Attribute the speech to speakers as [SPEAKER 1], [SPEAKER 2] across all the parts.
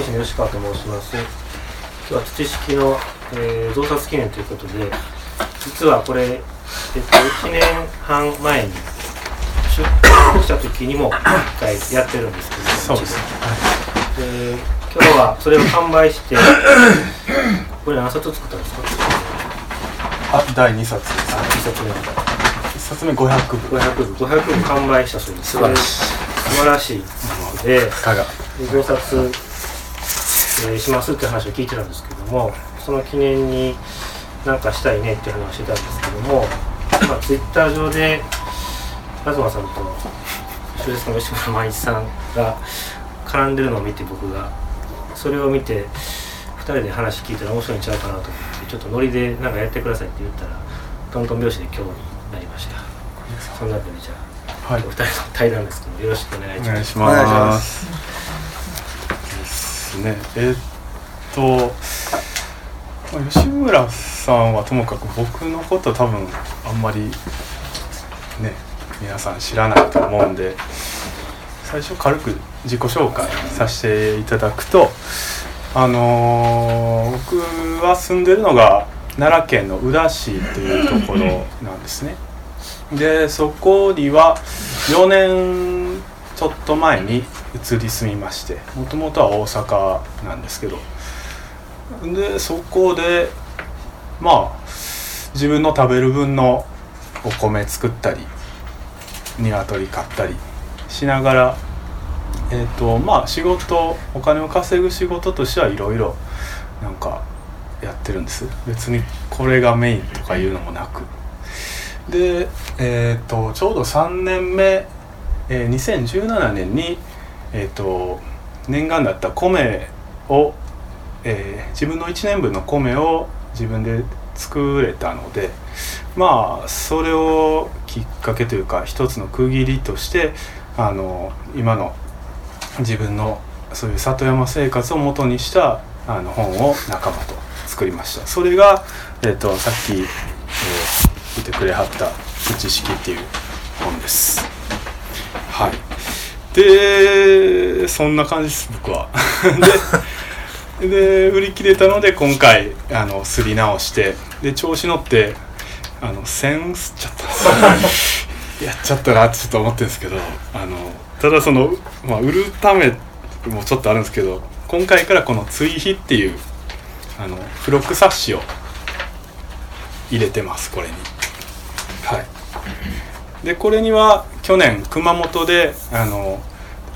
[SPEAKER 1] 選手の吉川と申します。今日は土式の、えー、増刷記念ということで実はこれ、えっと、1年半前に出版した時にも1回やってるんですけど
[SPEAKER 2] そうですね、
[SPEAKER 1] で今日はそれを完売してこれ何冊作ったんですか？
[SPEAKER 2] あ第2冊です。
[SPEAKER 1] あ2冊目
[SPEAKER 2] 1冊目500部。
[SPEAKER 1] 500部。500部完売したそうです。
[SPEAKER 3] 素晴らしい。
[SPEAKER 1] 素晴らしいので
[SPEAKER 2] いかが
[SPEAKER 1] 増刷、えーしますって話を聞いてたんですけどもその記念になんかしたいねっていう話をしてたんですけども、まあ、ツイッター上で東さんと小説家の吉村万一さんが絡んでるのを見て僕がそれを見て2人で話聞いたら面白いんちゃうかなと思ってちょっとノリでなんかやってくださいって言ったらトントン拍子で今日になりました。そんなわけでじゃあ、
[SPEAKER 2] はい。
[SPEAKER 1] お二人の対談ですけどよろしくお願いします。
[SPEAKER 2] お願いし
[SPEAKER 3] ま
[SPEAKER 2] すですねえーっと吉村さんはともかく僕のこと多分あんまりね皆さん知らないと思うんで最初軽く自己紹介させていただくとあのー僕は住んでるのが奈良県の宇陀市というところなんですね。でそこには4年ちょっと前に移り住みましてもともとは大阪なんですけどでそこでまあ自分の食べる分のお米作ったり鶏買ったりしながらえっ、とまあ仕事お金を稼ぐ仕事としてはいろいろなんかやってるんです。別にこれがメインとかいうのもなく。でえっ、とちょうど3年目、えー2017年にえっ、と念願だった米を、えー自分の1年分の米を自分で作れたのでまあそれをきっかけというか一つの区切りとしてあの今の自分のそういう里山生活を元にしたあの本を仲間と作りました。それが、えー、とさっき、えー言ってくれはった「土式」っていう本です。でそんな感じです僕は。でで売り切れたので今回あのすり直してで調子乗ってあの線吸っちゃったんですやっちゃったなってちょっと思ってるんですけどあのただその、まあ、売るためもちょっとあるんですけど今回からこの「追肥」っていうあの付録冊子を入れてますこれに。はい。でこれには去年熊本であの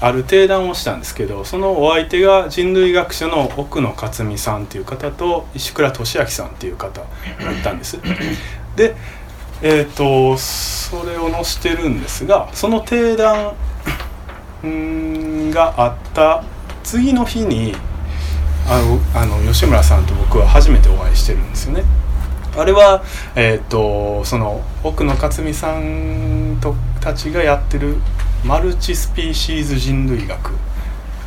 [SPEAKER 2] ある定談をしたんですけどそのお相手が人類学者の奥野克美さんっていう方と石倉俊明さんっていう方だったんですでえっ、とそれを載せてるんですがその定談があった次の日にあのあの吉村さんと僕は初めてお会いしてるんですよね。あれは、えっとその奥野克美さんとたちがやってるマルチスピーシーズ人類学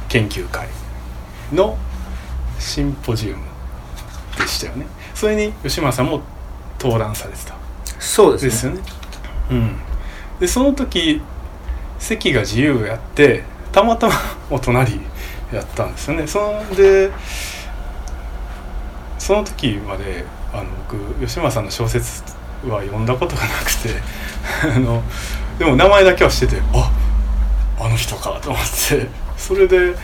[SPEAKER 2] 研究会のシンポジウムでしたよね。それに吉村さんも登壇されてた。
[SPEAKER 3] そうですね
[SPEAKER 2] ですよね。うん、でその時席が自由やってたまたまお隣やったんですよね。そんでその時まであの僕吉村さんの小説は読んだことがなくて あのでも名前だけはしててああの人かと思ってそれで、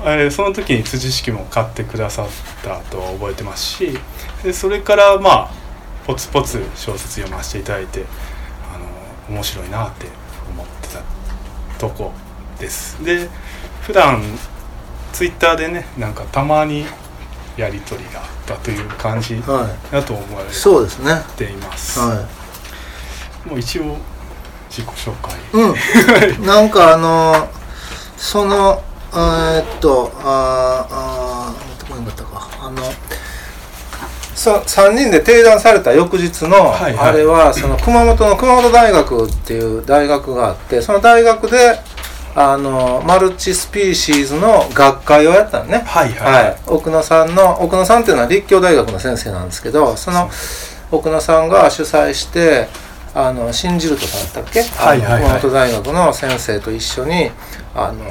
[SPEAKER 2] えーその時に辻式も買ってくださったとは覚えてますしでそれからまあポツポツ小説読ませていただいてあの面白いなって思ってたとこです。で普段ツイッターでねなんかたまにやり取りがあったという感じ
[SPEAKER 3] は
[SPEAKER 2] だと思われ
[SPEAKER 3] いそうですね。は
[SPEAKER 2] ています、
[SPEAKER 3] い。
[SPEAKER 2] もう一応自己紹介。
[SPEAKER 3] うん、なんかあのそのえーっとあーあーどこになったか。あのそ3人で定談された翌日の、
[SPEAKER 2] はいはい。
[SPEAKER 3] あれはその熊本の熊本大学っていう大学があってその大学であのマルチスピーシーズの学会をやったのね。
[SPEAKER 2] はいはい。
[SPEAKER 3] はい、奥野さんの奥野さんっていうのは立教大学の先生なんですけどその奥野さんが主催してあの信じるとさんだったっけ、熊本大学の先生と一緒にあの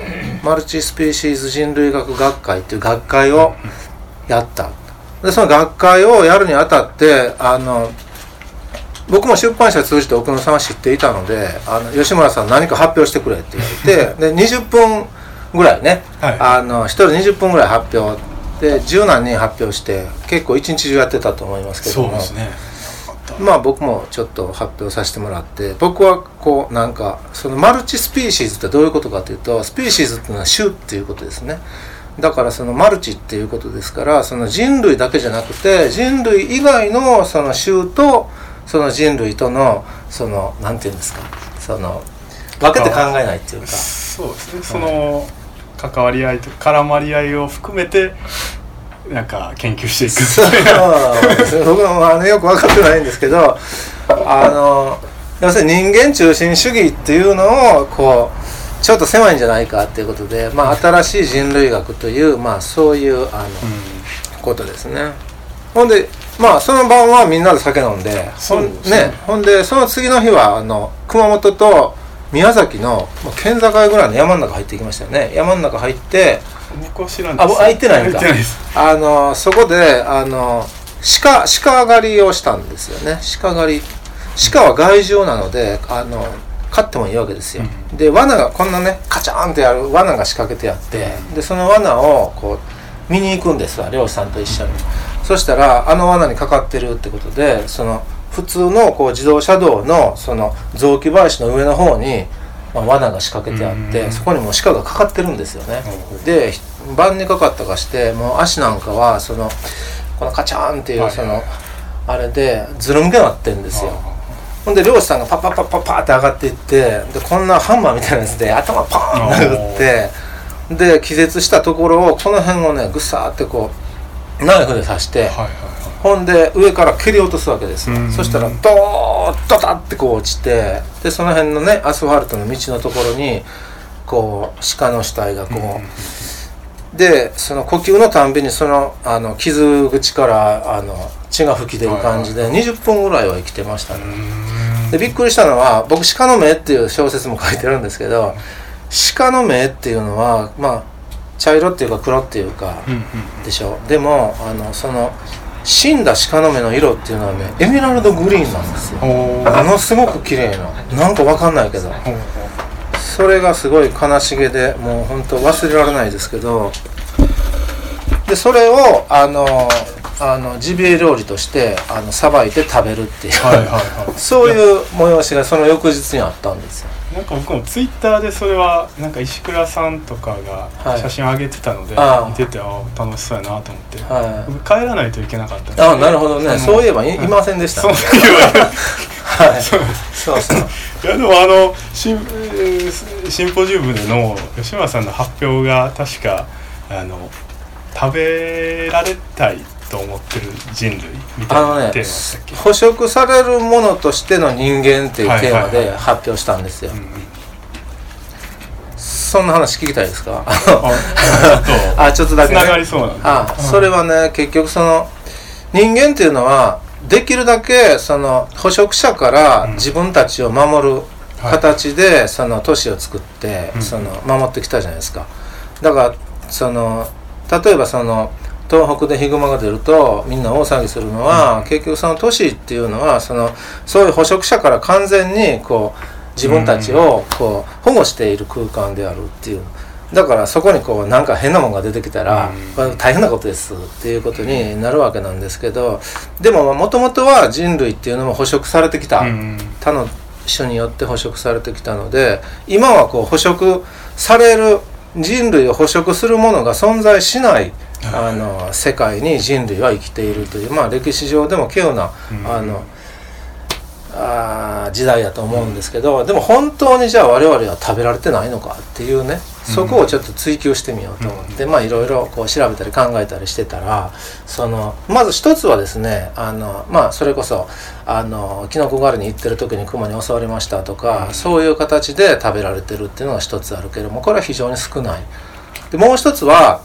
[SPEAKER 3] マルチスピーシーズ人類学学会っていう学会をやった。でその学会をやるにあたってあの僕も出版社通じて奥野さんは知っていたのであの吉村さん何か発表してくれって言われて で20分ぐらいね、
[SPEAKER 2] はい。
[SPEAKER 3] あの1人20分ぐらい発表で十何人発表して結構一日中やってたと思いますけども。
[SPEAKER 2] そうですね
[SPEAKER 3] まあ僕もちょっと発表させてもらって僕はこうなんかそのマルチスピーシーズってどういうことかというとスピーシーズっていうのは種っていうことですね。だからそのマルチっていうことですからその人類だけじゃなくて人類以外のその種とその人類とのそのなんていうんですかその分けて考えないっていうか。
[SPEAKER 2] そうですね。その関わり合いと絡まり合いを含めてなんか研究していく。
[SPEAKER 3] そう。ですね僕もあのよく分かってないんですけどあの要するに人間中心主義っていうのをこうちょっと狭いんじゃないかっていうことで、まあ、新しい人類学という、まあ、そういうあの、ことですね。ほんでまあその晩はみんなで酒飲んでほ
[SPEAKER 2] そ
[SPEAKER 3] ん
[SPEAKER 2] ね。
[SPEAKER 3] ねほんでその次の日はあの熊本と宮崎の県境ぐらいの山の中入っていきましたよね。山の中入って
[SPEAKER 2] 僕は知らない
[SPEAKER 3] あ僕あ行ってない
[SPEAKER 2] てないです。
[SPEAKER 3] あのそこであの鹿鹿狩りをしたんですよね。鹿狩り。鹿は害獣なのであの飼ってもいいわけですよ、で罠がこんなねカチャーンってやる罠が仕掛けてあってでその罠をこう見に行くんですわ漁師さんと一緒に。そしたらあの罠にかかってるってことでその普通のこう自動車道のその雑木林の上の方に、まあ、罠が仕掛けてあって、
[SPEAKER 2] うん。
[SPEAKER 3] そこにもう鹿がかかってるんですよね、
[SPEAKER 2] うん。
[SPEAKER 3] で晩にかかったかしてもう足なんかはそのこのカチャーンっていうその、あれでずるむけになってんですよ。ほんで漁師さんがパッパッパッパッパーって上がっていってでこんなハンマーみたいなやつで頭パーン殴ってで気絶したところをこの辺をねぐさーってこうナイフで刺して、
[SPEAKER 2] はいはいはい
[SPEAKER 3] ほんで上から蹴り落とすわけです。よ
[SPEAKER 2] うん。
[SPEAKER 3] そしたらドーッドタってこう落ちてでその辺のねアスファルトの道のところにこう鹿の死体がこう、でその呼吸のたんびにそのあの傷口からあの血が吹き出る感じで20分ぐらいは生きてましたね、でびっくりしたのは僕「鹿の目」っていう小説も書いてるんですけど鹿の目っていうのはまあ茶色っていうか黒っていうか、でしょ。でもあのその死んだ鹿の目の色っていうのはねエメラルドグリーンなんですよ。
[SPEAKER 2] お
[SPEAKER 3] ものすごく綺麗な。なんかわかんないけど。それがすごい悲しげでもう本当忘れられないですけどでそれをあのあのジビエ料理としてあのさばいて食べるっていう、
[SPEAKER 2] はいはいはい。
[SPEAKER 3] そういう催しがその翌日にあったんですよ。
[SPEAKER 2] なんか僕もツイッターでそれはなんか石倉さんとか
[SPEAKER 3] はい。
[SPEAKER 2] が写真上げてたので、
[SPEAKER 3] ああ。
[SPEAKER 2] 見ててああ楽しそうやなと思って、
[SPEAKER 3] はい。
[SPEAKER 2] 僕帰らないといけなかったんです
[SPEAKER 3] あなるほどね。
[SPEAKER 2] の
[SPEAKER 3] そういえばいい。ませんでした
[SPEAKER 2] そ
[SPEAKER 3] ね
[SPEAKER 2] の時は
[SPEAKER 3] はい。そうそう。
[SPEAKER 2] いやでもあのシンえーシンポジウムでの吉村さんの発表が確かあの食べられたいと思ってる人類みたい
[SPEAKER 3] あのね
[SPEAKER 2] なテーマでしたっけ、
[SPEAKER 3] 捕食されるものとしての人間っていうテーマで
[SPEAKER 2] はい
[SPEAKER 3] 発表したんですよ、そんな話聞きたいですか？
[SPEAKER 2] あちょっと。
[SPEAKER 3] あちょっとだけ、ね、
[SPEAKER 2] そ
[SPEAKER 3] あそれはね結局その人間っていうのはできるだけその捕食者から
[SPEAKER 2] うん。
[SPEAKER 3] 自分たちを守る形でその都市を作って
[SPEAKER 2] うん。
[SPEAKER 3] その守ってきたじゃないですか。だからその例えばその東北でヒグマが出るとみんな大騒ぎするのは、結局その都市っていうのはそのそういう捕食者から完全にこう自分たちをこう保護している空間であるっていう。だからそこにこうなんか変なもんが出てきたら、大変なことですっていうことになるわけなんですけどでももともとは人類っていうのも捕食されてきた、
[SPEAKER 2] うん。
[SPEAKER 3] 他の種によって捕食されてきたので今はこう捕食される人類を捕食するものが存在しないあの世界に人類は生きているというまあ歴史上でも稀有な
[SPEAKER 2] うん。
[SPEAKER 3] あのあー時代だと思うんですけどでも本当にじゃあ我々は食べられてないのかっていうねそこをちょっと追求してみようと思って、まあいろいろこう調べたり考えたりしてたらそのまず一つはですねあのまあそれこそあのキノコ狩りに行ってる時にクマに襲われましたとか、そういう形で食べられてるっていうのが一つあるけどもこれは非常に少ない。でもう一つは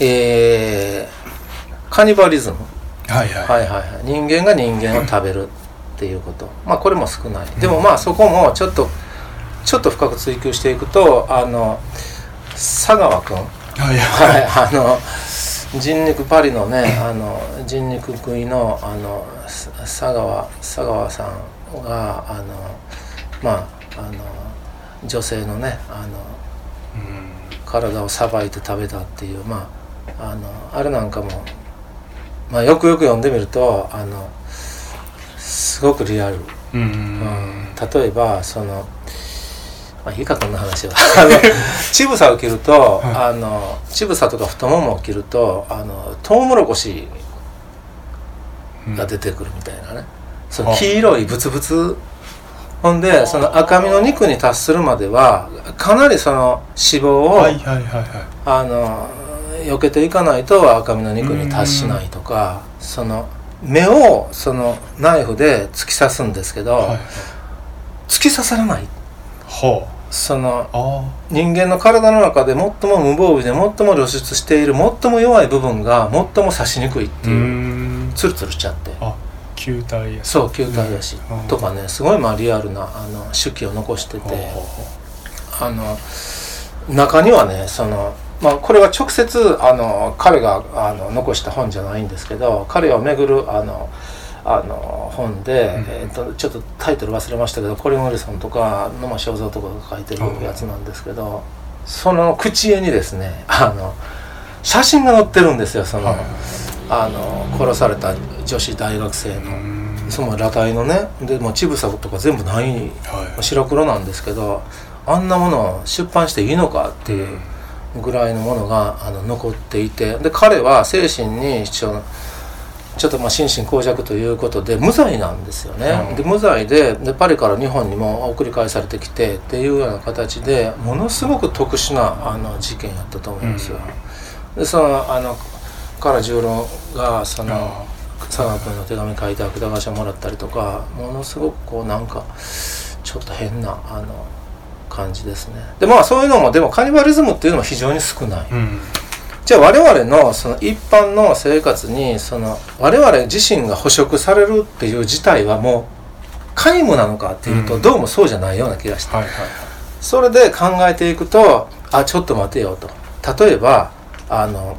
[SPEAKER 3] えーカニバリズム。
[SPEAKER 2] はいはい、
[SPEAKER 3] はいはいはい、人間が人間を食べるっていうこと。まあこれも少ない。でもまあそこもちょっとちょっと深く追求していくとあの佐川君。
[SPEAKER 2] はい
[SPEAKER 3] あの人肉パリのねあの人肉食いのあのさ佐川佐川さんがあのまああの女性のねあの
[SPEAKER 2] うん。
[SPEAKER 3] 体をさばいて食べたっていうまああのあれなんかも、まあ、よくよく読んでみるとあのすごくリアル、
[SPEAKER 2] うん。
[SPEAKER 3] うん。例えばその、まあ、いいかこんな話は。あの乳房を切ると、あの乳房とか太ももを切るとあのトウモロコシが出てくるみたいなね、その黄色いブツブツ。ほんでその赤身の肉に達するまではかなりその脂肪を、
[SPEAKER 2] はいはいはいはい。
[SPEAKER 3] あの避けていかないと赤身の肉に達しないとかその目をそのナイフで突き刺すんですけど、
[SPEAKER 2] はいはい。
[SPEAKER 3] 突き刺さらない。
[SPEAKER 2] は
[SPEAKER 3] その人間の体の中で最も無防備で最も露出している最も弱い部分が最も刺しにくいって
[SPEAKER 2] う
[SPEAKER 3] いううん。ツルツルしちゃって。
[SPEAKER 2] あ球体や
[SPEAKER 3] そう球体だし、
[SPEAKER 2] うん。
[SPEAKER 3] とかねすごいまあリアルなあの手記を残してて、あの中にはねそのまあこれは直接あの彼があの残した本じゃないんですけど彼をめぐるあのあの本で、
[SPEAKER 2] うん。
[SPEAKER 3] えー、とちょっとタイトル忘れましたけどコリン・ウィルソンとか野間正蔵とかが書いてるやつなんですけど、その口絵にですねあの写真が載ってるんですよその,、
[SPEAKER 2] はい。
[SPEAKER 3] あの殺された女子大学生の。その裸体のねでもう乳房とか全部ない
[SPEAKER 2] はい。
[SPEAKER 3] 白黒なんですけどあんなものを出版していいのかっていうぐらいのものがあの残っていてで彼は精神に一応ちょっとまあ心神耗弱ということで無罪なんですよね、
[SPEAKER 2] うん。
[SPEAKER 3] で無罪ででパリから日本にも送り返されてきてっていうような形でものすごく特殊なあの事件やったと思うんですよ、でそのあのから十郎がその、
[SPEAKER 2] あ
[SPEAKER 3] 佐賀君の手紙書いて芥川賞もらったりとかものすごくこうなんかちょっと変なあの感じですね。でまあそういうのもでもカニバリズムっていうのも非常に少ない。
[SPEAKER 2] うん
[SPEAKER 3] じゃあ我々のその一般の生活にその我々自身が捕食されるっていう事態はもう皆無なのかっていうと
[SPEAKER 2] うん。
[SPEAKER 3] どうもそうじゃないような気がして。
[SPEAKER 2] はいはい
[SPEAKER 3] それで考えていくとあちょっと待てよと。例えばあの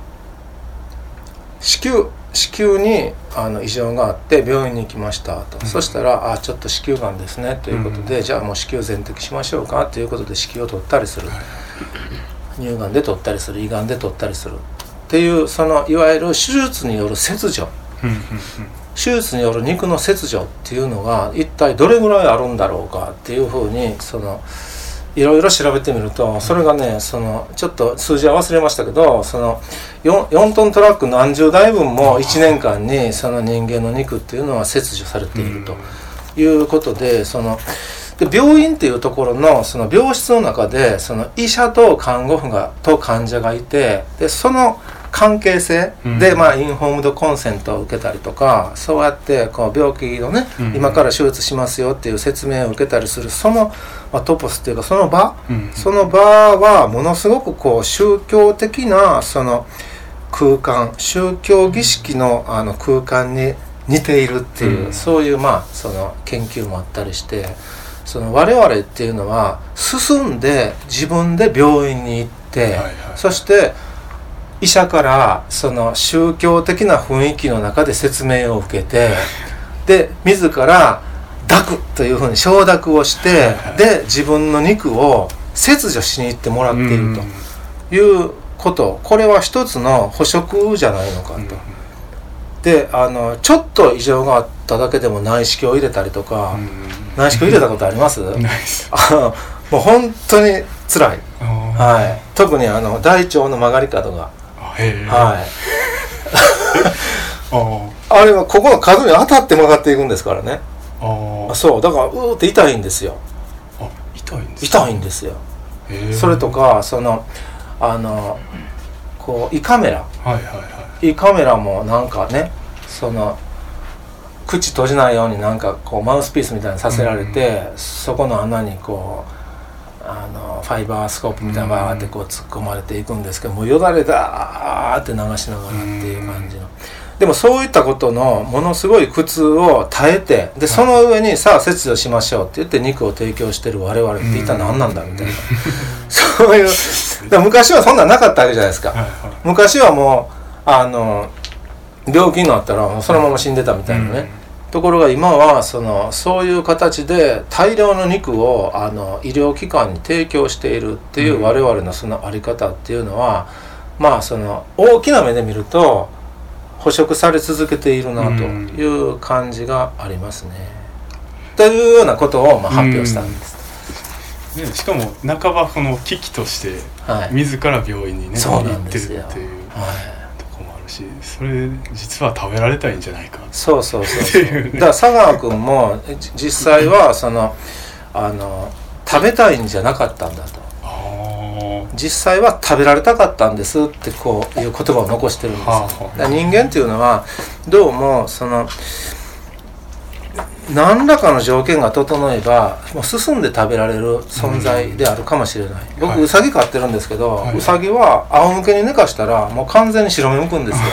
[SPEAKER 3] 子宮子宮にあの異常があって病院に行きましたと、
[SPEAKER 2] うん。
[SPEAKER 3] そしたら「あちょっと子宮がんですね」ということで、じゃあもう子宮全摘しましょうかということで子宮を取ったりする、乳がんで取ったりする胃がんで取ったりするっていうそのいわゆる手術による切除。手術による肉の切除っていうのが一体どれぐらいあるんだろうかっていうふうにそのいろいろ調べてみるとそれがねそのちょっと数字は忘れましたけどその 4, 4トントラック何十台分も1年間にその人間の肉っていうのは切除されているということでそので病院っていうところのその病室の中でその医者と看護婦がと患者がいてでその関係性で、
[SPEAKER 2] うん。
[SPEAKER 3] まあ、インフォームドコンセントを受けたりとかそうやってこう病気のね、
[SPEAKER 2] うん。
[SPEAKER 3] 今から手術しますよっていう説明を受けたりするその、まあ、トポスっていうかその場
[SPEAKER 2] うん。
[SPEAKER 3] その場はものすごくこう宗教的なその空間宗教儀式のあの空間に似ているっていう、
[SPEAKER 2] うん。
[SPEAKER 3] そういうまあその研究もあったりしてその我々っていうのは進んで自分で病院に行って、
[SPEAKER 2] はいはい。
[SPEAKER 3] そして医者からその宗教的な雰囲気の中で説明を受けてで自ら抱くというふうに承諾をしてで自分の肉を切除しに行ってもらっているということ。これは一つの捕食じゃないのかと。であのちょっと異常があっただけでも内視鏡を入れたりとか、内視鏡入れたことあります？あのもう本当に辛い、
[SPEAKER 2] は
[SPEAKER 3] はい、特にあの大腸の曲がり角が、はい、
[SPEAKER 2] あ
[SPEAKER 3] あれはここの角に当たって曲がっていくんですからね。
[SPEAKER 2] ああ
[SPEAKER 3] そう。だからうーって痛いんですよ。
[SPEAKER 2] あ痛いんです
[SPEAKER 3] 痛いんですよ。それとかそのあのこう胃カメラ。
[SPEAKER 2] はいはいはい。
[SPEAKER 3] 胃カメラもなんかねその口閉じないようになんかこうマウスピースみたいにさせられて、そこの穴にこうあのファイバースコープみたいなバーってこう突っ込まれていくんですけどもうよだれだーって流しながらっていう感じの。でもそういったことのものすごい苦痛を耐えてでその上にさあ切除しましょうって言って肉を提供してる我々って一体何なんだみたいな、そういう昔はそんなんなかったわけじゃないですか、昔はもうあの病気になったらそのまま死んでたみたいなね、ところが今はそのそういう形で大量の肉をあの医療機関に提供しているっていう我々のその在り方っていうのは、まあその大きな目で見ると捕食され続けているなという感じがありますね。というようなことをまあ発表したんです。
[SPEAKER 2] ね、しかも半ばこの危機として
[SPEAKER 3] はい、
[SPEAKER 2] 自ら病院にね
[SPEAKER 3] そう
[SPEAKER 2] 行ってるっていう。
[SPEAKER 3] はい
[SPEAKER 2] しそれ実は食べられたいんじゃないか。
[SPEAKER 3] そうそうそう
[SPEAKER 2] ね。
[SPEAKER 3] だから佐川君もじ実際はそのあの食べたいんじゃなかったんだと。
[SPEAKER 2] あ
[SPEAKER 3] 実際は食べられたかったんですってこういう言葉を残してるんですよ、
[SPEAKER 2] はあはあ。
[SPEAKER 3] 人間っていうのはどうもその何らかの条件が整えばもう進んで食べられる存在であるかもしれない、僕、
[SPEAKER 2] はい。
[SPEAKER 3] ウサギ飼ってるんですけど、
[SPEAKER 2] はい。
[SPEAKER 3] ウサギは仰向けに寝かしたらもう完全に白目向くんですよ。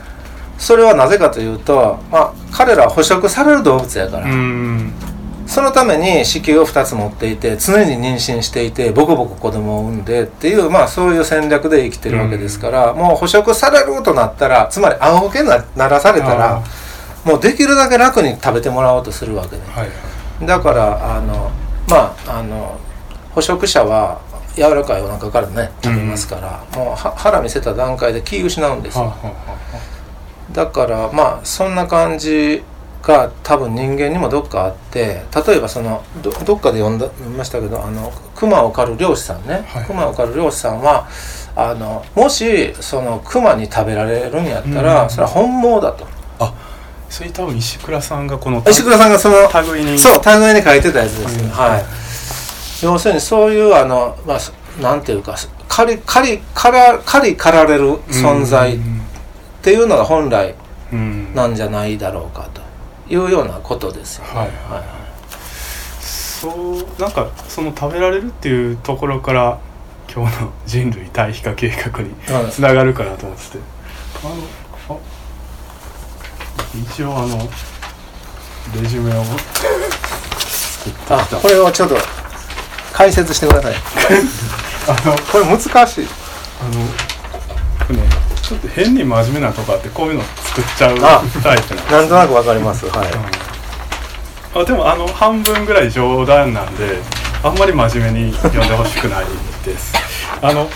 [SPEAKER 3] それはなぜかというと、まあ、彼らは捕食される動物やから、そのために子宮を2つ持っていて常に妊娠していてボコボコ子供を産んでっていうまあそういう戦略で生きてるわけですから、もう捕食されるとなったらつまり仰向けになならされたらもうできるだけ楽に食べてもらおうとするわけで
[SPEAKER 2] はいはい。
[SPEAKER 3] だからあのまああの捕食者は柔らかいお腹からね食べますから、もうは腹見せた段階で気失うんですよ、
[SPEAKER 2] はあはあは
[SPEAKER 3] だからまあそんな感じが多分人間にもどっかあって例えばそのどどっかで読んだ読みましたけどあの熊を狩る漁師さんね、
[SPEAKER 2] はい。
[SPEAKER 3] 熊を狩る漁師さんはあのもしその熊に食べられるんやったら、
[SPEAKER 2] うん。
[SPEAKER 3] それは本望だと。
[SPEAKER 2] あそれ多分石倉さんがこの
[SPEAKER 3] 石倉さんがその
[SPEAKER 2] 類に
[SPEAKER 3] そうタグに書いてたやつです、
[SPEAKER 2] うん。
[SPEAKER 3] はい。要するにそういうあのまあなんていうか狩り狩り狩ら狩り狩られる存在っ
[SPEAKER 2] うん
[SPEAKER 3] ていうのが本来
[SPEAKER 2] うん。
[SPEAKER 3] なんじゃないだろうかというようなことですよ。ね。
[SPEAKER 2] はいそうなんかその食べられるっていうところから今日の人類対比化計画に
[SPEAKER 3] はい
[SPEAKER 2] つながるかなと思ってて。あのあ一応あのレジュメを作って
[SPEAKER 3] あこれをちょっと解説してください。
[SPEAKER 2] あの
[SPEAKER 3] これ難しい。
[SPEAKER 2] あのねちょっと変に真面目なとこあってこういうの作っちゃう
[SPEAKER 3] あ
[SPEAKER 2] タイプなんです
[SPEAKER 3] なんとなくわかります。はい。
[SPEAKER 2] うんあでもあの半分ぐらい冗談なんであんまり真面目に読んでほしくないですあの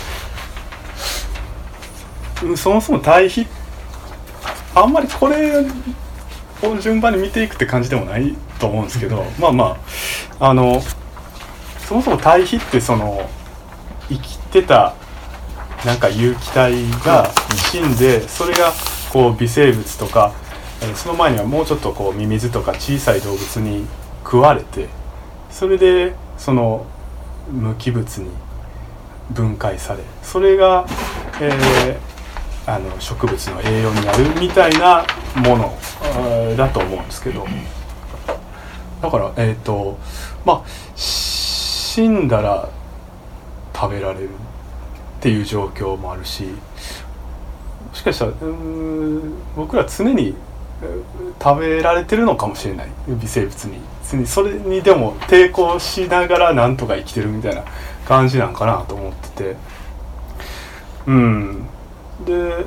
[SPEAKER 2] うんそもそも対比あんまりこれを順番に見ていくって感じでもないと思うんですけどまあまああのそもそも対比ってその生きてたなんか有機体が死んでそれがこう微生物とかえーその前にはもうちょっとこうミミズとか小さい動物に食われてそれでその無機物に分解されそれが、えーあの植物の栄養になるみたいなものだと思うんですけど。だからえっ、とまあ死んだら食べられるっていう状況もあるしもしかしたら僕ら常に食べられてるのかもしれない。微生物に。常にそれにでも抵抗しながらなんとか生きてるみたいな感じなんかなと思ってて。うん。で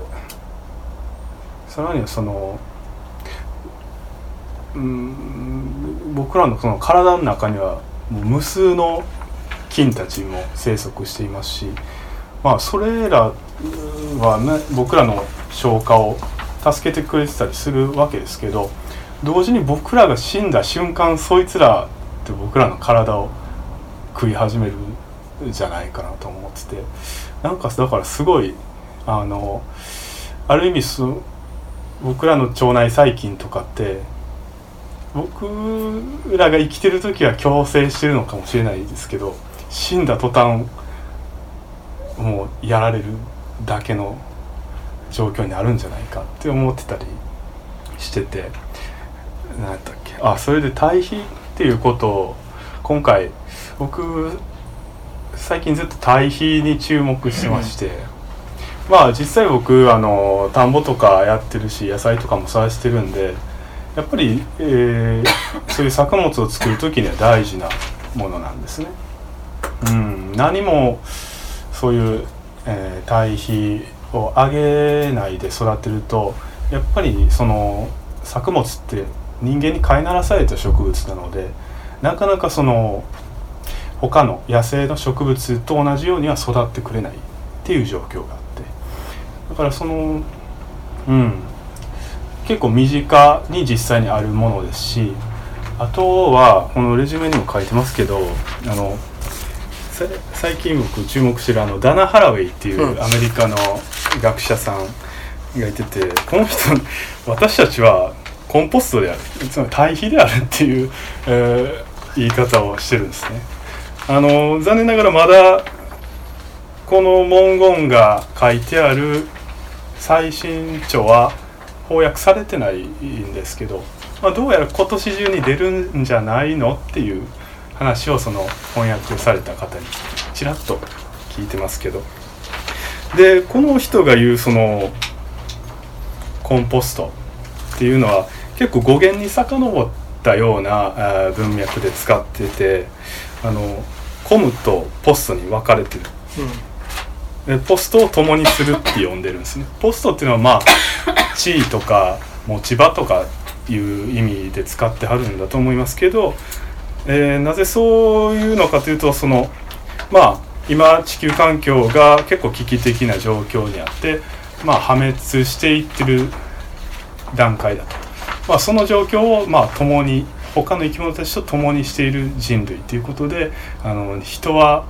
[SPEAKER 2] さらにはそのうん僕らのその体の中にはもう無数の菌たちも生息していますしまあそれらは、ね、僕らの消化を助けてくれてたりするわけですけど同時に僕らが死んだ瞬間そいつらって僕らの体を食い始めるじゃないかなと思っててなんかだからすごいあのある意味そ僕らの腸内細菌とかって僕らが生きてる時は共生してるのかもしれないですけど死んだ途端もうやられるだけの状況になるんじゃないかって思ってたりしてて何やったっけ？あそれで対比っていうことを今回僕最近ずっと対比に注目してまして。まあ実際僕あの田んぼとかやってるし野菜とかも育ててるんでやっぱり、えー そういう作物を作る時には大事なものなんですね。うん、何もそういう、えー堆肥を上げないで育てるとやっぱりその作物って人間に飼いならされた植物なのでなかなかその他の野生の植物と同じようには育ってくれないっていう状況があってだからそのうん結構身近に実際にあるものですしあとはこのレジュメにも書いてますけどあのさ最近僕注目してるあのダナ・ハラウェイっていう
[SPEAKER 3] うん
[SPEAKER 2] アメリカの学者さんがいてて、この人私たちはコンポストであるつまり堆肥であるっていう、えー言い方をしてるんですね。あの残念ながらまだこの文言が書いてある最新著は翻訳されてないんですけど、まあ、どうやら今年中に出るんじゃないのっていう話をその翻訳された方にちらっと聞いてますけど。でこの人が言うそのコンポストっていうのは結構語源に遡ったような文脈で使っててあのコムとポストに分かれてる。でポストを共にするって呼んでるんですね。ポストっていうのはまあ 地位とか持ち場とかいう意味で使ってはるんだと思いますけど、えーなぜそういうのかというとそのまあ今地球環境が結構危機的な状況にあってまあ破滅していってる段階だと、まあ、その状況をまあ共に他の生き物たちと共にしている人類ということであの人は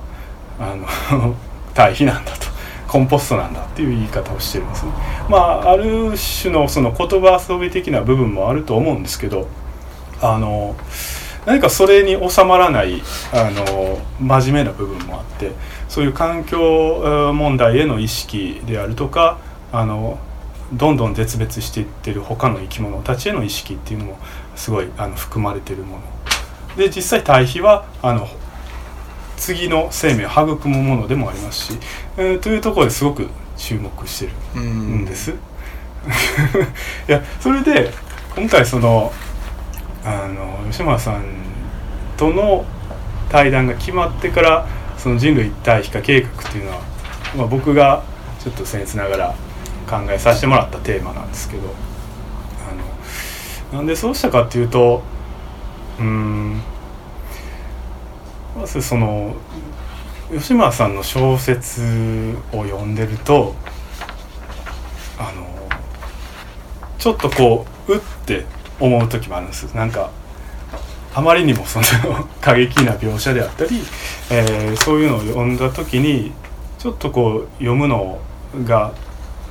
[SPEAKER 2] あの 対比なんだとコンポストなんだっていう言い方をしてるんですね。まあある種のその言葉遊び的な部分もあると思うんですけどあの何かそれに収まらないあの真面目な部分もあってそういう環境問題への意識であるとかあのどんどん絶滅していってる他の生き物たちへの意識っていうのもすごいあの含まれてるもので実際対比はあの次の生命を育むものでもありますし、えーというところですごく注目してる
[SPEAKER 3] うん
[SPEAKER 2] んです。いやそれで今回そのあの吉村さんとの対談が決まってからその人類一体非化計画っていうのは、まあ、僕がちょっと僭越ながら考えさせてもらったテーマなんですけどあのなんでそうしたかっていうとうーんまずその吉村さんの小説を読んでるとあのちょっとこううって思う時もあるんです。なんかあまりにもその過激な描写であったり、えーそういうのを読んだ時にちょっとこう読むのが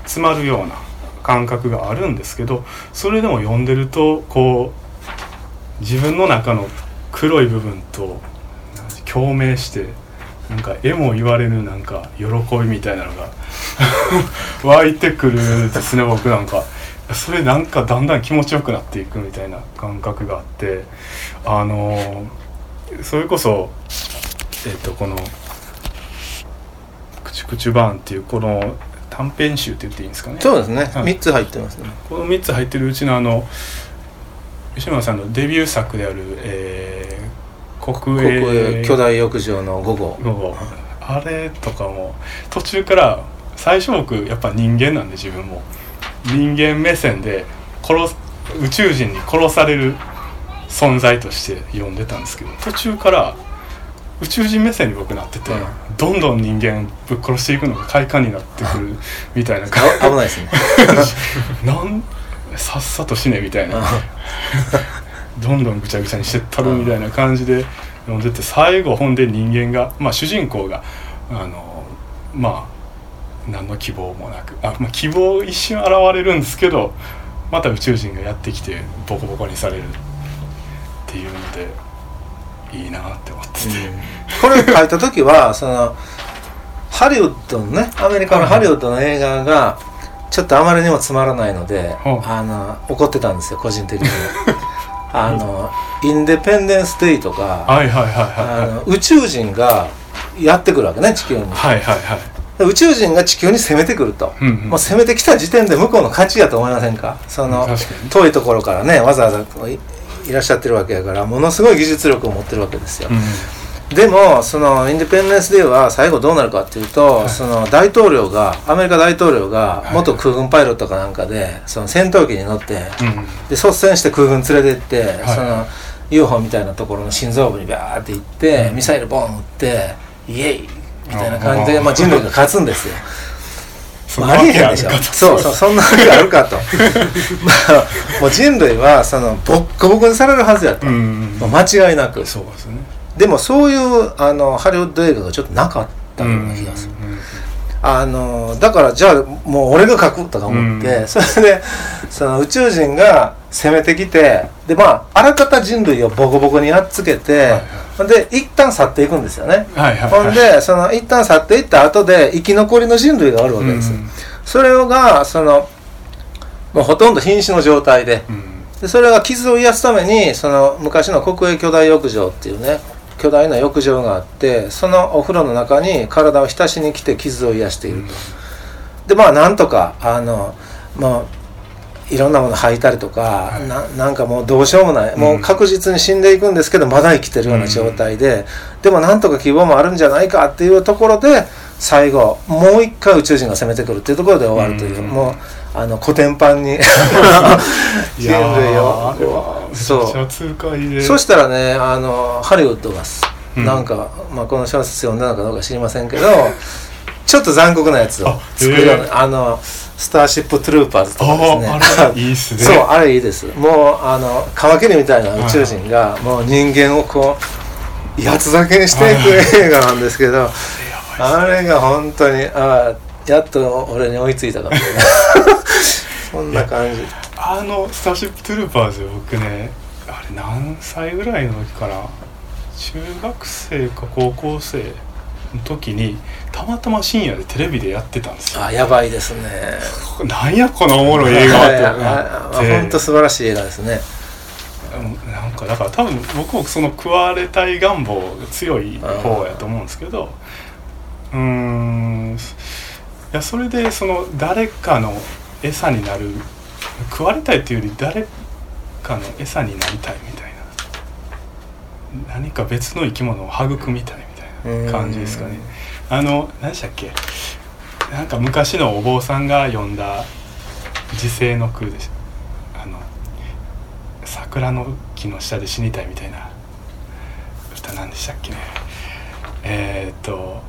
[SPEAKER 2] 詰まるような感覚があるんですけどそれでも読んでるとこう自分の中の黒い部分と共鳴してなんか絵も言われぬなんか喜びみたいなのが 湧いてくるんですね僕なんか。それなんかだんだん気持ちよくなっていくみたいな感覚があってあのそれこそえっとこの「クチュクチュバーン」っていうこの短編集って言っていいんですかね。
[SPEAKER 3] そうですね、
[SPEAKER 2] はい。
[SPEAKER 3] 三つ入ってますね。
[SPEAKER 2] この3つ入ってるうちのあの吉村さんのデビュー作である、えー国営。
[SPEAKER 3] へ巨大浴場の午後。
[SPEAKER 2] のあれとかも途中から最初僕やっぱ人間なんで自分も。人間目線で殺す宇宙人に殺される存在として読んでたんですけど途中から宇宙人目線に僕なってて、
[SPEAKER 3] うん。
[SPEAKER 2] どんどん人間ぶっ殺していくのが快感になってくる みたいな。感
[SPEAKER 3] あ危ないですね。
[SPEAKER 2] じ なんさっさと死ねみたいなどんどんぐちゃぐちゃにしてったるみたいな感じで読んでて最後ほんで人間が、まあ、主人公があのまあ何の希望もなくあ、まあ、希望一瞬現れるんですけどまた宇宙人がやってきてボコボコにされるっていうのでいいなって思ってて、
[SPEAKER 3] これ書いた時は そのハリウッドのねアメリカのハリウッドの映画がちょっとあまりにもつまらないので、
[SPEAKER 2] う。ん
[SPEAKER 3] あの怒ってたんですよ個人的に あのインデペンデンス・デイとか
[SPEAKER 2] はいはいはい
[SPEAKER 3] あ
[SPEAKER 2] はい。
[SPEAKER 3] の宇宙人がやってくるわけね地球に。
[SPEAKER 2] はいはいはい。
[SPEAKER 3] で宇宙人が地球に攻めてくると、
[SPEAKER 2] うんうん。
[SPEAKER 3] もう攻めてきた時点で向こうの勝ちやと思いませんか？その遠いところからねわざわざいらっしゃってるわけやからものすごい技術力を持ってるわけですよ、
[SPEAKER 2] うん
[SPEAKER 3] でもそのインディペンデンス・デーは最後どうなるかっていうと、その大統領がアメリカ大統領が
[SPEAKER 2] はい。
[SPEAKER 3] 元空軍パイロットかなんかでその戦闘機に乗って、
[SPEAKER 2] うん。
[SPEAKER 3] で率先して空軍連れてって、
[SPEAKER 2] はい。
[SPEAKER 3] その UFO みたいなところの心臓部にバーって行って、
[SPEAKER 2] うん。
[SPEAKER 3] ミサイルボン撃ってイエイみたいな感じで
[SPEAKER 2] あー。
[SPEAKER 3] まあ、人類が勝つんですよ。あ、ありえへんでしょ。そうそうそんなわけあるかと。まあ もう人類はそのボッコボコにされるはずやと、
[SPEAKER 2] うんうん
[SPEAKER 3] 間違いなく。
[SPEAKER 2] そうですね
[SPEAKER 3] でもそういうあのハリウッド映画がちょっとなかったような気がする、あのだからじゃあもう俺が書くとか思って、
[SPEAKER 2] うん。
[SPEAKER 3] それでその宇宙人が攻めてきてでまああらかた人類をボコボコにやっつけて、
[SPEAKER 2] はい。
[SPEAKER 3] で一旦去っていくんですよね、
[SPEAKER 2] はいはいはい。
[SPEAKER 3] ほんでその一旦去っていった後で生き残りの人類がおるわけです、
[SPEAKER 2] うん。
[SPEAKER 3] それがそのもうほとんど瀕死の状態で。
[SPEAKER 2] うん。
[SPEAKER 3] でそれが傷を癒すためにその昔の国営巨大浴場っていうね巨大な浴場があってそのお風呂の中に体を浸しに来て傷を癒していると。でまあなんとかあのまあいろんなもの吐いたりとか、
[SPEAKER 2] はい。
[SPEAKER 3] ななんかもうどうしようもない、もう確実に死んでいくんですけどまだ生きてるような状態で、でもなんとか希望もあるんじゃないかっていうところで最後もう一回宇宙人が攻めてくるっていうところで終わるという、
[SPEAKER 2] うん。
[SPEAKER 3] もうあのコテンパンに
[SPEAKER 2] い
[SPEAKER 3] 人類をそう。そしたらねあのハリウッドがす、
[SPEAKER 2] うん。
[SPEAKER 3] なんか、まあ、この小説読んだのかどうか知りませんけど ちょっと残酷なやつを
[SPEAKER 2] あ
[SPEAKER 3] 作るよう
[SPEAKER 2] へ
[SPEAKER 3] なあのスターシップトゥルーパーズとかですね。
[SPEAKER 2] あああれ いいっすね。
[SPEAKER 3] そうあれいいです。もうあのカマキリみたいな宇宙人がもう人間をこう八つ咲きにしていく映画なんですけど あれが本当にあやっと俺に追いついたかもねそんな感じ
[SPEAKER 2] あの「スターシップトゥルーパーズ」僕ね。あれ何歳ぐらいの時かな。中学生か高校生の時にたまたま深夜でテレビでやってたんですよ。
[SPEAKER 3] あやばいですね。
[SPEAKER 2] なんやこのおもろい映画
[SPEAKER 3] はい
[SPEAKER 2] って。
[SPEAKER 3] あ
[SPEAKER 2] 思って
[SPEAKER 3] 本当素晴らしい映画ですね。
[SPEAKER 2] うんなんかだから多分僕もその食われたい願望が強い方やと思うんですけど。うーんいやそれでその誰かの餌になる食われたいっていうより誰かの餌になりたいみたいな。何か別の生き物を育みたいみたいな感じですかね。あの何でしたっけ？なんか昔のお坊さんが読んだ時世の句でした。あの桜の木の下で死にたいみたいな歌なんでしたっけね。えー、っと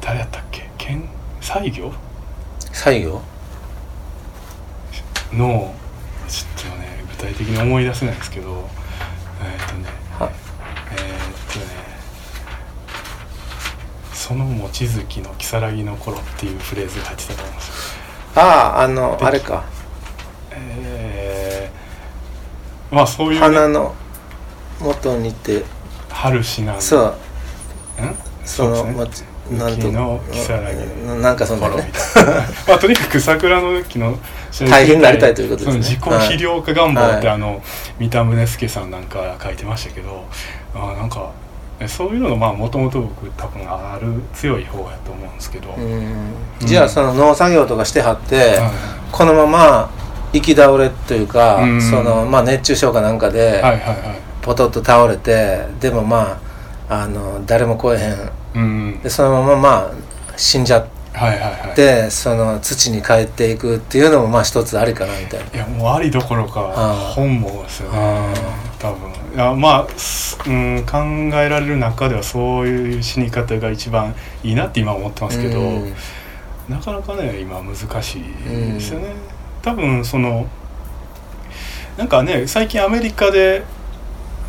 [SPEAKER 2] 誰やったっけ？剣？西行？
[SPEAKER 3] 西行？
[SPEAKER 2] のちょっとね具体的に思い出せないですけどえー、っとね
[SPEAKER 3] は
[SPEAKER 2] えー、っとねその望月の如月の頃っていうフレーズが入ってたと思うんですよ。
[SPEAKER 3] あああのあれか。
[SPEAKER 2] えー、まあそういう、ね、
[SPEAKER 3] 花の元にて。
[SPEAKER 2] 春しなん
[SPEAKER 3] そう。ん？
[SPEAKER 2] そ
[SPEAKER 3] の
[SPEAKER 2] ね
[SPEAKER 3] なんと。
[SPEAKER 2] 雪の如月。
[SPEAKER 3] うんなんかそんな
[SPEAKER 2] 頃み
[SPEAKER 3] ね
[SPEAKER 2] たいな。まあとにかく桜の木の
[SPEAKER 3] 大変になりたいということですね。
[SPEAKER 2] 自己肥料化願望って、
[SPEAKER 3] はい。
[SPEAKER 2] あの三田宗介さんなんか書いてましたけどあなんかえそういうのがまあもともと僕多分ある強い方やと思うんですけど、
[SPEAKER 3] うん。じゃあその農作業とかしてはって
[SPEAKER 2] は
[SPEAKER 3] このまま行き倒れというか
[SPEAKER 2] うん。
[SPEAKER 3] そのまあ熱中症かなんか
[SPEAKER 2] い、
[SPEAKER 3] でポトッと倒れてでもまああの誰も来えへん
[SPEAKER 2] うん
[SPEAKER 3] でそのまままあ死んじゃっ
[SPEAKER 2] はいはいはい。
[SPEAKER 3] てその土に帰っていくっていうのもまあ一つありかなみたいな。い
[SPEAKER 2] やもうありどころか本望ですよね。
[SPEAKER 3] あ
[SPEAKER 2] 多分いやまあ、すうん、考えられる中ではそういう死に方が一番いいなって今思ってますけど、
[SPEAKER 3] うん。
[SPEAKER 2] なかなかね今難しいですよね、多分そのなんかね最近アメリカで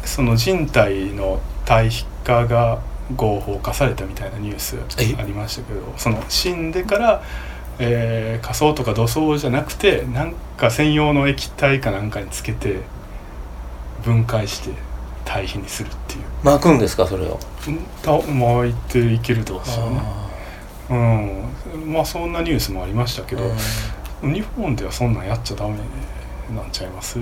[SPEAKER 2] その人体の対比化が合法化されたみたいなニュース
[SPEAKER 3] え？
[SPEAKER 2] ありましたけどその死んでから、えー、火葬とか土葬じゃなくてなんか専用の液体かなんかにつけて分解して堆肥にするっていう。
[SPEAKER 3] 巻くんですかそれを？
[SPEAKER 2] うんた巻いていけるとかですよね。
[SPEAKER 3] あ
[SPEAKER 2] うん。まあそんなニュースもありましたけど、日本ではそんなんやっちゃダメなんちゃいます？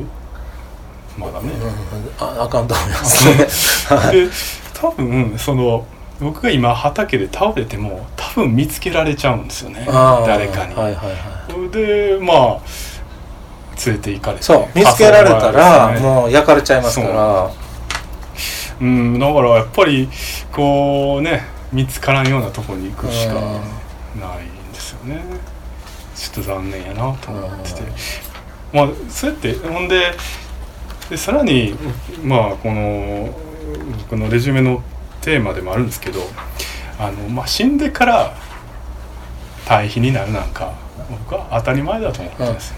[SPEAKER 2] まだね、
[SPEAKER 3] うん。ああかんと思いますね。はい。
[SPEAKER 2] で多分その僕が今畑で倒れても多分見つけられちゃうんですよね。誰かに。
[SPEAKER 3] はいはいはい
[SPEAKER 2] でまあ連れて行かれて。
[SPEAKER 3] そう見つけられたら
[SPEAKER 2] ね
[SPEAKER 3] もう焼かれちゃいますから。
[SPEAKER 2] う。んだからやっぱりこうね見つからんようなとこに行くしか
[SPEAKER 3] うん
[SPEAKER 2] ないんですよね。ちょっと残念やなと思ってて。まあそうやってほんででさらにまあこの僕のレジュメのテーマでもあるんですけどあの、まあ、死んでから対比になるなんか僕は当たり前だと思ってるんです。よ、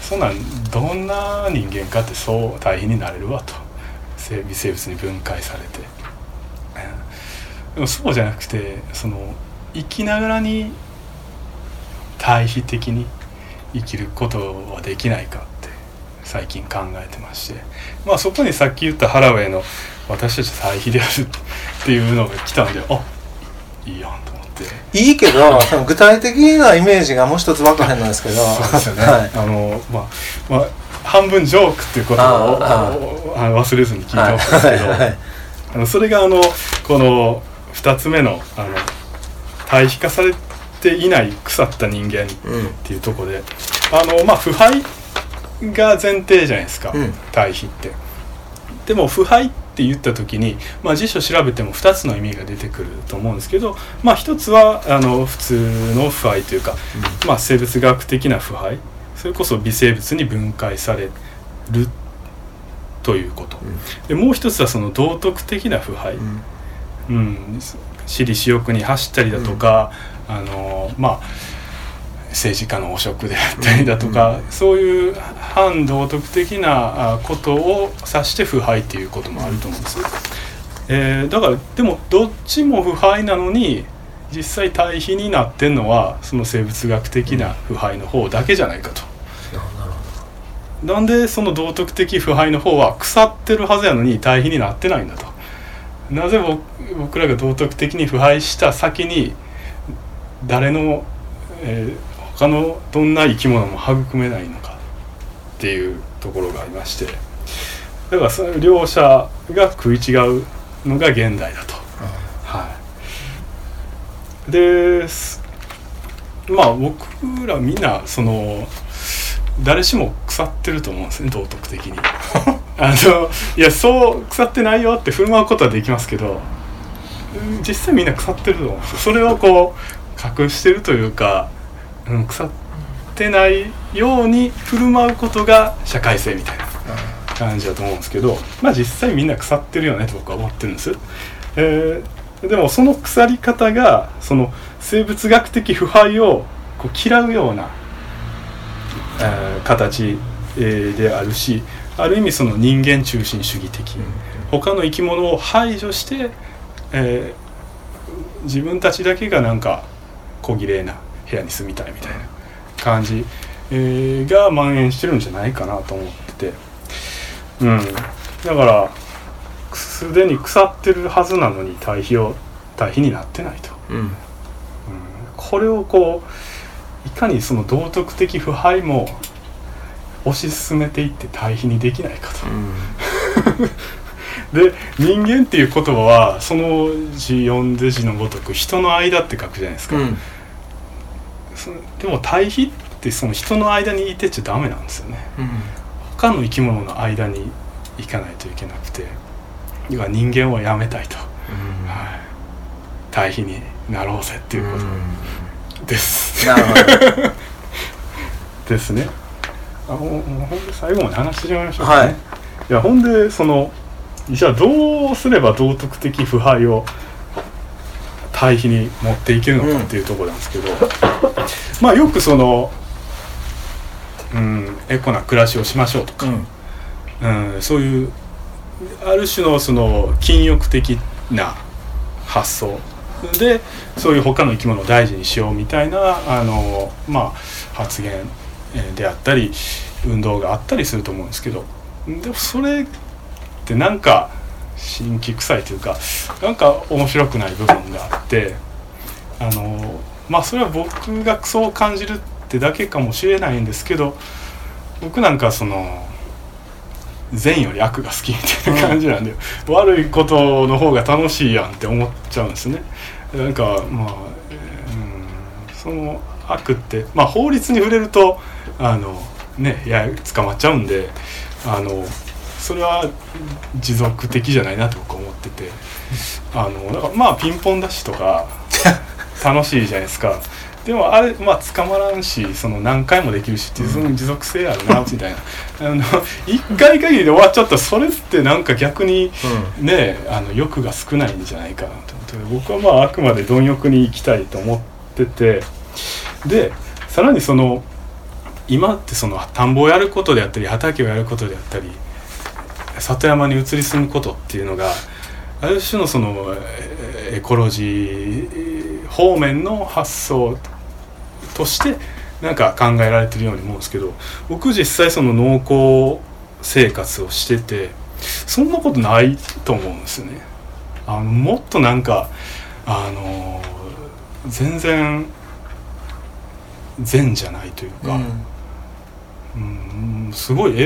[SPEAKER 2] そんなんどんな人間かってそう対比になれるわと。生微生物に分解されて。でもそうじゃなくてその生きながらに対比的に生きることはできないか。最近考えてまして。まあそこにさっき言ったハラウェイの「私たち対比である」っていうのが来たんであいいやんと思って。
[SPEAKER 3] いいけどその具体的なイメージがもう一つ分からへんのですけど。
[SPEAKER 2] そうですよね、
[SPEAKER 3] はい。
[SPEAKER 2] あのまあまあ半分ジョークっていうことを
[SPEAKER 3] あ
[SPEAKER 2] あの忘れずに聞いてほしいんですけど、
[SPEAKER 3] はい。はい。
[SPEAKER 2] あのそれがあのこの2つ目のあの対比化されていない腐った人間っ
[SPEAKER 3] うん
[SPEAKER 2] ていうところであのまあ腐敗が前提じゃないですか、
[SPEAKER 3] うん。
[SPEAKER 2] 対比って。でも腐敗って言った時に、まあ、辞書調べても2つの意味が出てくると思うんですけど、まあ、1つはあの普通の腐敗というか、まあ、生物学的な腐敗それこそ微生物に分解されるということ、でもう一つはその道徳的な腐敗、
[SPEAKER 3] うん。
[SPEAKER 2] うん、私利私欲に走ったりだとか、あのまあ政治家の汚職であったりだとか、そういう反道徳的なあことを指して腐敗っていうこともあると思うんです、えーだからでもどっちも腐敗なのに実際対比になってんのはその生物学的な腐敗の方だけじゃないかと。なんでその道徳的腐敗の方は腐ってるはずやのに対比になってないんだと。なぜ僕僕らが道徳的に腐敗した先に誰の、えー他のどんな生き物も育めないのかっていうところがありましてだからその両者が食い違うのが現代だと。はい、ですまあ僕らみんなその誰しも腐ってると思うんですね道徳的に。あのいやそう腐ってないよって振る舞うことはできますけどうん実際みんな腐ってると思うんですよ。それをこう隠してるというか、うん、腐ってないように振る舞うことが社会性みたいな感じだと思うんですけどまあ実際みんな腐ってるよねと僕は思ってるんです、えーでもその腐り方がその生物学的腐敗をこう嫌うようなえー形、えーであるしある意味その人間中心主義的、他の生き物を排除して、えー自分たちだけがなんか小綺麗な部屋に住みたいみたいな感じ、えーが蔓延してるんじゃないかなと思ってて。うん。だからすでに腐ってるはずなのに対比を対比になってないと。
[SPEAKER 3] うん。
[SPEAKER 2] うん。これをこういかにその道徳的腐敗も推し進めていって対比にできないかと。で人間っていう言葉はその字読んで字のごとく人の間って書くじゃないですか、
[SPEAKER 3] うん
[SPEAKER 2] でも対比ってその人の間にいてちゃダメなんですよね。
[SPEAKER 3] うん。
[SPEAKER 2] 他の生き物の間に行かないといけなくて。要は人間をやめたいと、はい、対比になろうぜっていうこと。です、
[SPEAKER 3] なるほど。
[SPEAKER 2] ですね。あほんほんで最後まで話してしまいましょうかね、
[SPEAKER 3] はい。
[SPEAKER 2] いやほんでそのじゃあどうすれば道徳的腐敗を対比に持っていけるのかっていうところなんですけど、まあよくその、うん、エコな暮らしをしましょうとか、うん、そういうある種のその禁欲的な発想でそういう他の生き物を大事にしようみたいなあの、まあ、発言えーであったり運動があったりすると思うんですけどでもそれってなんか新規臭いというかなんか面白くない部分があってあのまあそれは僕がそう感じるってだけかもしれないんですけど僕なんかその善より悪が好きみたいな感じなんで、悪いことの方が楽しいやんって思っちゃうんですね。なんかまあ、えーうん、その悪ってまあ法律に触れるとあのねいや捕まっちゃうんであのそれは持続的じゃないなと僕は思っててあのだからまあピンポンダッシュとか楽しいじゃないですか。でもあれまあ捕まらんしその何回もできるしっていうその持続性あるなみたいな。あの一回限りで終わっちゃったらそれってなんか逆にねあの欲が少ないんじゃないかなと。思って僕はまああくまで貪欲に行きたいと思ってて。でさらにその今ってその田んぼをやることであったり畑をやることであったり里山に移り住むことっていうのがある種のそのえーエコロジー方面の発想としてなんか考えられてるように思うんですけど僕実際その農耕生活をしててそんなことないと思うんですよね。あのもっとなんかあの全然善じゃないというか、うんすごい